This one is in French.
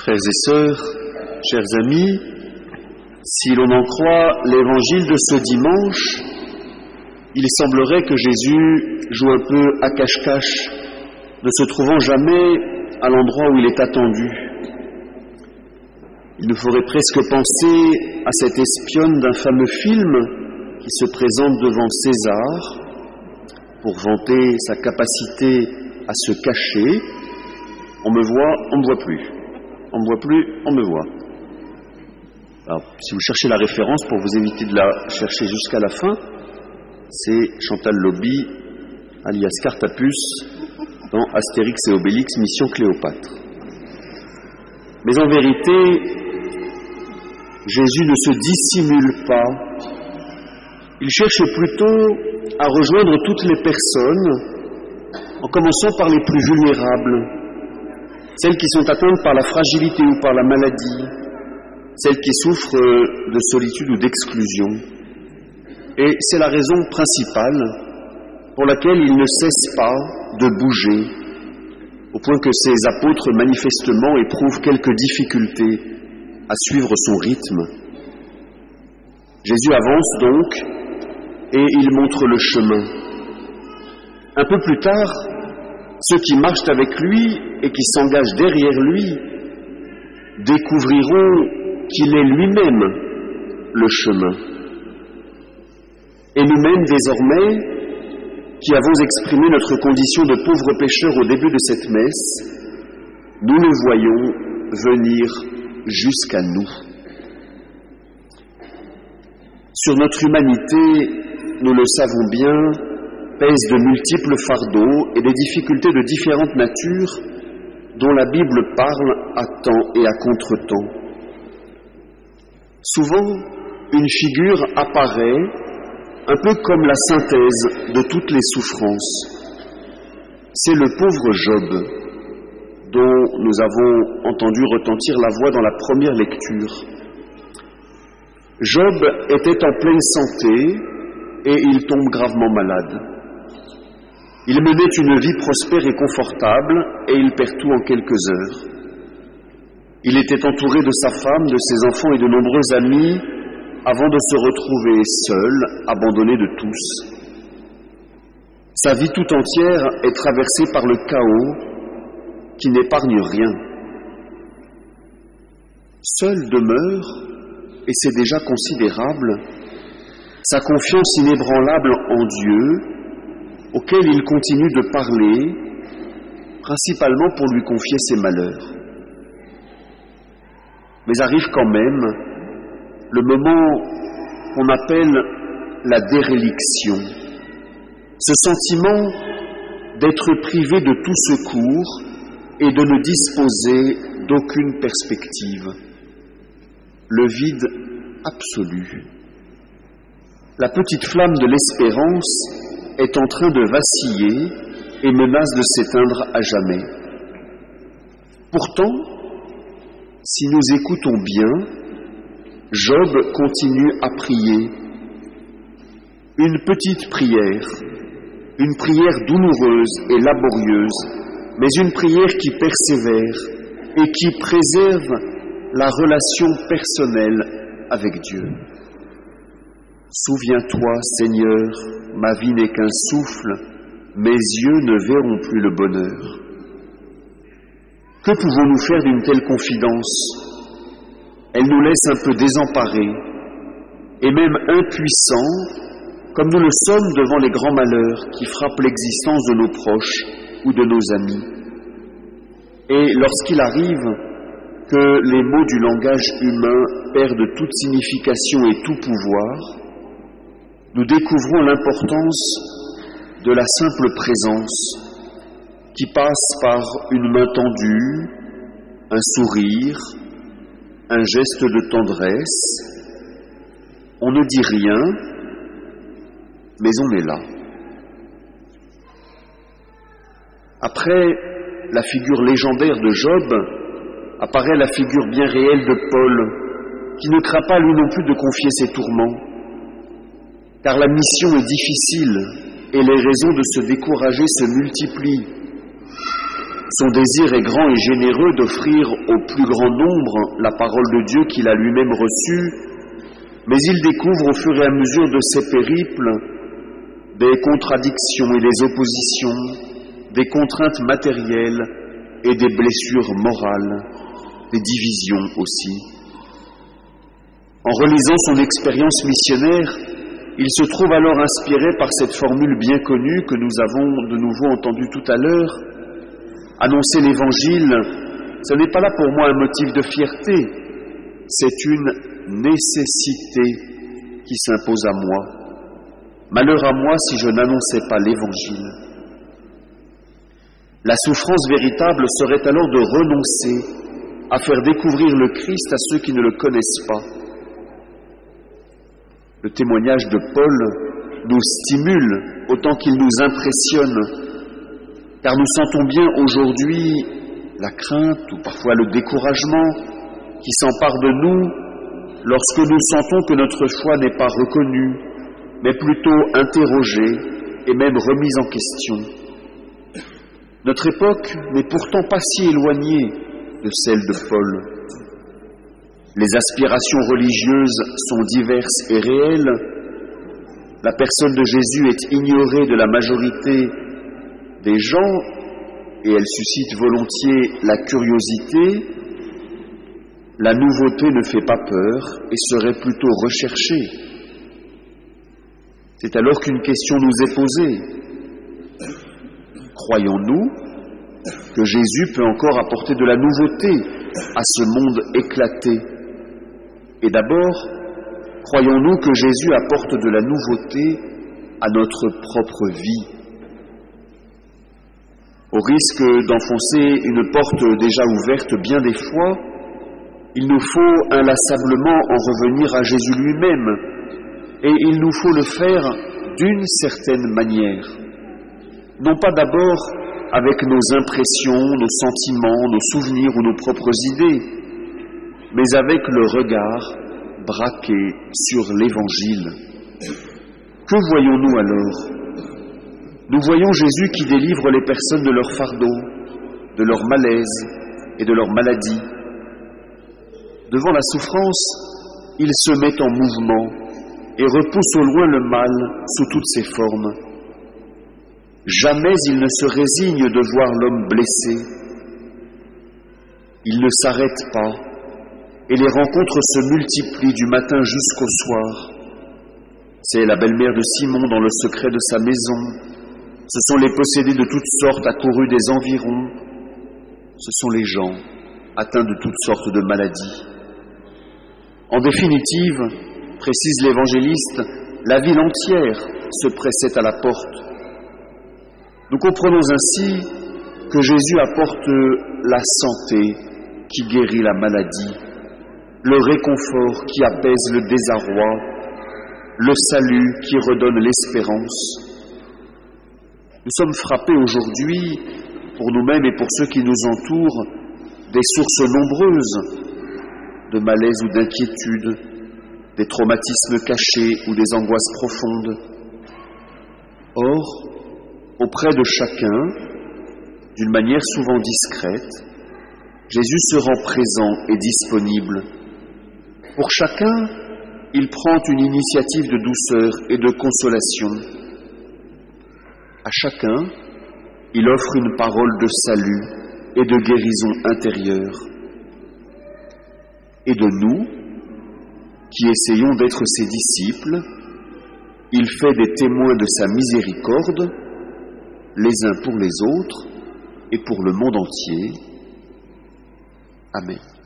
Frères et sœurs, chers amis, si l'on en croit l'évangile de ce dimanche, il semblerait que Jésus joue un peu à cache-cache, ne se trouvant jamais à l'endroit où il est attendu. Il nous faudrait presque penser à cette espionne d'un fameux film qui se présente devant César pour vanter sa capacité à se cacher. On me voit, on ne me voit plus. On ne me voit plus, on me voit. Alors, si vous cherchez la référence pour vous éviter de la chercher jusqu'à la fin, c'est Chantal Lobby, alias Cartapus, dans Astérix et Obélix, Mission Cléopâtre. Mais en vérité, Jésus ne se dissimule pas. Il cherche plutôt à rejoindre toutes les personnes, en commençant par les plus vulnérables, celles qui sont atteintes par la fragilité ou par la maladie, celles qui souffrent de solitude ou d'exclusion. Et c'est la raison principale pour laquelle il ne cesse pas de bouger, au point que ses apôtres manifestement éprouvent quelques difficultés à suivre son rythme. Jésus avance donc et il montre le chemin. Un peu plus tard, ceux qui marchent avec lui et qui s'engagent derrière lui découvriront qu'il est lui-même le chemin. Et nous-mêmes, désormais, qui avons exprimé notre condition de pauvres pécheurs au début de cette messe, nous le voyons venir jusqu'à nous. Sur notre humanité, nous le savons bien, pèsent de multiples fardeaux et des difficultés de différentes natures dont la Bible parle à temps et à contre-temps. Souvent, une figure apparaît un peu comme la synthèse de toutes les souffrances. C'est le pauvre Job, dont nous avons entendu retentir la voix dans la première lecture. Job était en pleine santé et il tombe gravement malade. Il menait une vie prospère et confortable et il perd tout en quelques heures. Il était entouré de sa femme, de ses enfants et de nombreux amis avant de se retrouver seul, abandonné de tous. Sa vie tout entière est traversée par le chaos qui n'épargne rien. Seul demeure, et c'est déjà considérable, sa confiance inébranlable en Dieu, il continue de parler, principalement pour lui confier ses malheurs. Mais arrive quand même le moment qu'on appelle la déréliction, ce sentiment d'être privé de tout secours et de ne disposer d'aucune perspective. Le vide absolu. La petite flamme de l'espérance est en train de vaciller et menace de s'éteindre à jamais. Pourtant, si nous écoutons bien, Job continue à prier. Une petite prière, une prière douloureuse et laborieuse, mais une prière qui persévère et qui préserve la relation personnelle avec Dieu. Souviens-toi, Seigneur, ma vie n'est qu'un souffle, mes yeux ne verront plus le bonheur. Que pouvons-nous faire d'une telle confidence? Elle nous laisse un peu désemparés et même impuissants, comme nous le sommes devant les grands malheurs qui frappent l'existence de nos proches ou de nos amis. Et lorsqu'il arrive que les mots du langage humain perdent toute signification et tout pouvoir, nous découvrons l'importance de la simple présence qui passe par une main tendue, un sourire, un geste de tendresse. On ne dit rien, mais on est là. Après la figure légendaire de Job, apparaît la figure bien réelle de Paul, qui ne craint pas lui non plus de confier ses tourments, car la mission est difficile et les raisons de se décourager se multiplient. Son désir est grand et généreux d'offrir au plus grand nombre la parole de Dieu qu'il a lui-même reçue, mais il découvre au fur et à mesure de ses périples des contradictions et des oppositions, des contraintes matérielles et des blessures morales, des divisions aussi. En relisant son expérience missionnaire, il se trouve alors inspiré par cette formule bien connue que nous avons de nouveau entendue tout à l'heure, Annoncer l'Évangile, ce n'est pas là pour moi un motif de fierté, c'est une nécessité qui s'impose à moi. Malheur à moi si je n'annonçais pas l'Évangile. La souffrance véritable serait alors de renoncer à faire découvrir le Christ à ceux qui ne le connaissent pas. Le témoignage de Paul nous stimule autant qu'il nous impressionne car nous sentons bien aujourd'hui la crainte ou parfois le découragement qui s'empare de nous lorsque nous sentons que notre foi n'est pas reconnue, mais plutôt interrogée et même remise en question. Notre époque n'est pourtant pas si éloignée de celle de Paul. Les aspirations religieuses sont diverses et réelles. La personne de Jésus est ignorée de la majorité des gens et elle suscite volontiers la curiosité, la nouveauté ne fait pas peur et serait plutôt recherchée. C'est alors qu'une question nous est posée. Croyons-nous que Jésus peut encore apporter de la nouveauté à ce monde éclaté? Et d'abord, croyons-nous que Jésus apporte de la nouveauté à notre propre vie au risque d'enfoncer une porte déjà ouverte bien des fois, il nous faut inlassablement en revenir à Jésus lui-même, et il nous faut le faire d'une certaine manière. Non pas d'abord avec nos impressions, nos sentiments, nos souvenirs ou nos propres idées, mais avec le regard braqué sur l'Évangile. Que voyons-nous alors? Nous voyons Jésus qui délivre les personnes de leur fardeau, de leur malaise et de leur maladie. Devant la souffrance, il se met en mouvement et repousse au loin le mal sous toutes ses formes. Jamais il ne se résigne de voir l'homme blessé. Il ne s'arrête pas et les rencontres se multiplient du matin jusqu'au soir. C'est la belle-mère de Simon dans le secret de sa maison, ce sont les possédés de toutes sortes accourus des environs. Ce sont les gens atteints de toutes sortes de maladies. En définitive, précise l'évangéliste, la ville entière se pressait à la porte. Nous comprenons ainsi que Jésus apporte la santé qui guérit la maladie, le réconfort qui apaise le désarroi, le salut qui redonne l'espérance. Nous sommes frappés aujourd'hui, pour nous-mêmes et pour ceux qui nous entourent, des sources nombreuses de malaise ou d'inquiétude, des traumatismes cachés ou des angoisses profondes. Or, auprès de chacun, d'une manière souvent discrète, Jésus se rend présent et disponible. Pour chacun, il prend une initiative de douceur et de consolation à chacun, il offre une parole de salut et de guérison intérieure. Et de nous, qui essayons d'être ses disciples, il fait des témoins de sa miséricorde, les uns pour les autres et pour le monde entier. Amen.